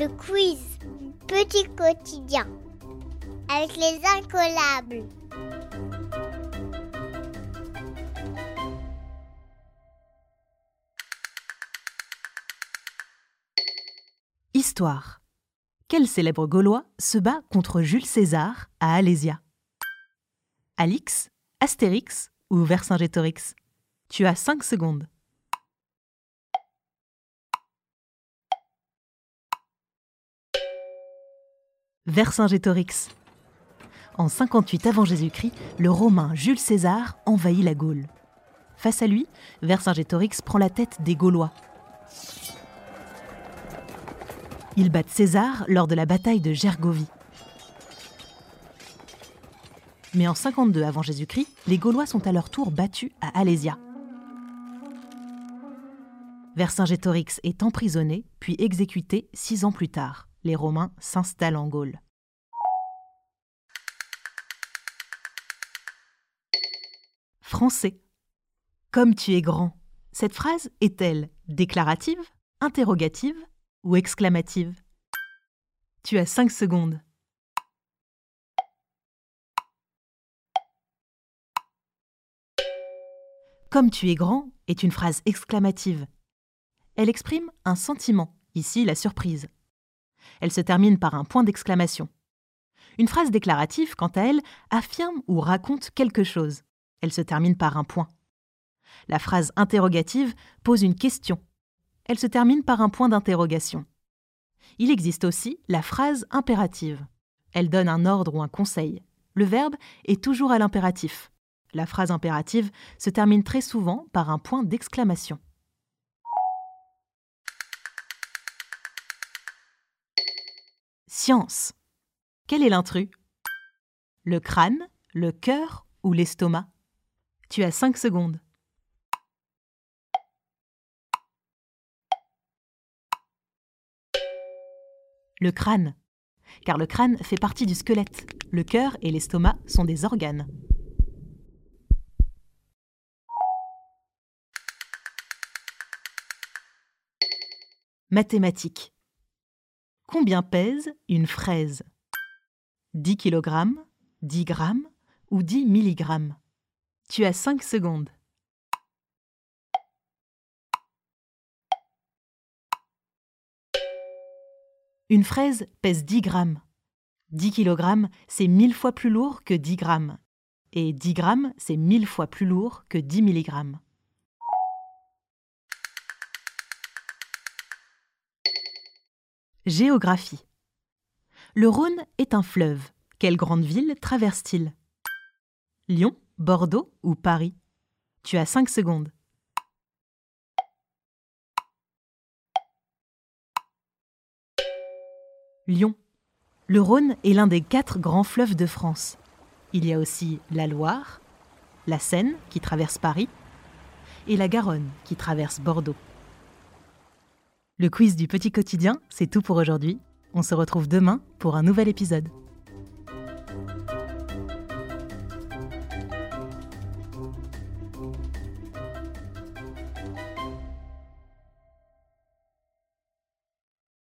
Le quiz Petit quotidien avec les incollables. Histoire. Quel célèbre Gaulois se bat contre Jules César à Alésia? Alix, Astérix ou Vercingétorix? Tu as 5 secondes. Vercingétorix. En 58 avant Jésus-Christ, le Romain Jules César envahit la Gaule. Face à lui, Vercingétorix prend la tête des Gaulois. Ils battent César lors de la bataille de Gergovie. Mais en 52 avant Jésus-Christ, les Gaulois sont à leur tour battus à Alésia. Vercingétorix est emprisonné puis exécuté six ans plus tard. Les Romains s'installent en Gaule. Français. Comme tu es grand. Cette phrase est-elle déclarative, interrogative ou exclamative? Tu as 5 secondes. Comme tu es grand est une phrase exclamative. Elle exprime un sentiment, ici la surprise. Elle se termine par un point d'exclamation. Une phrase déclarative, quant à elle, affirme ou raconte quelque chose. Elle se termine par un point. La phrase interrogative pose une question. Elle se termine par un point d'interrogation. Il existe aussi la phrase impérative. Elle donne un ordre ou un conseil. Le verbe est toujours à l'impératif. La phrase impérative se termine très souvent par un point d'exclamation. Quel est l'intrus? Le crâne, le cœur ou l'estomac? Tu as 5 secondes. Le crâne. Car le crâne fait partie du squelette. Le cœur et l'estomac sont des organes. Mathématiques. Combien pèse une fraise? 10 kg, 10 grammes ou 10 mg Tu as 5 secondes. Une fraise pèse 10 grammes. 10 kg, c'est 1000 fois plus lourd que 10 grammes. Et 10 grammes, c'est 1000 fois plus lourd que 10 mg. Géographie. Le Rhône est un fleuve. Quelle grande ville traverse-t-il? Lyon, Bordeaux ou Paris? Tu as 5 secondes. Lyon. Le Rhône est l'un des quatre grands fleuves de France. Il y a aussi la Loire, la Seine qui traverse Paris et la Garonne qui traverse Bordeaux. Le quiz du petit quotidien, c'est tout pour aujourd'hui. On se retrouve demain pour un nouvel épisode.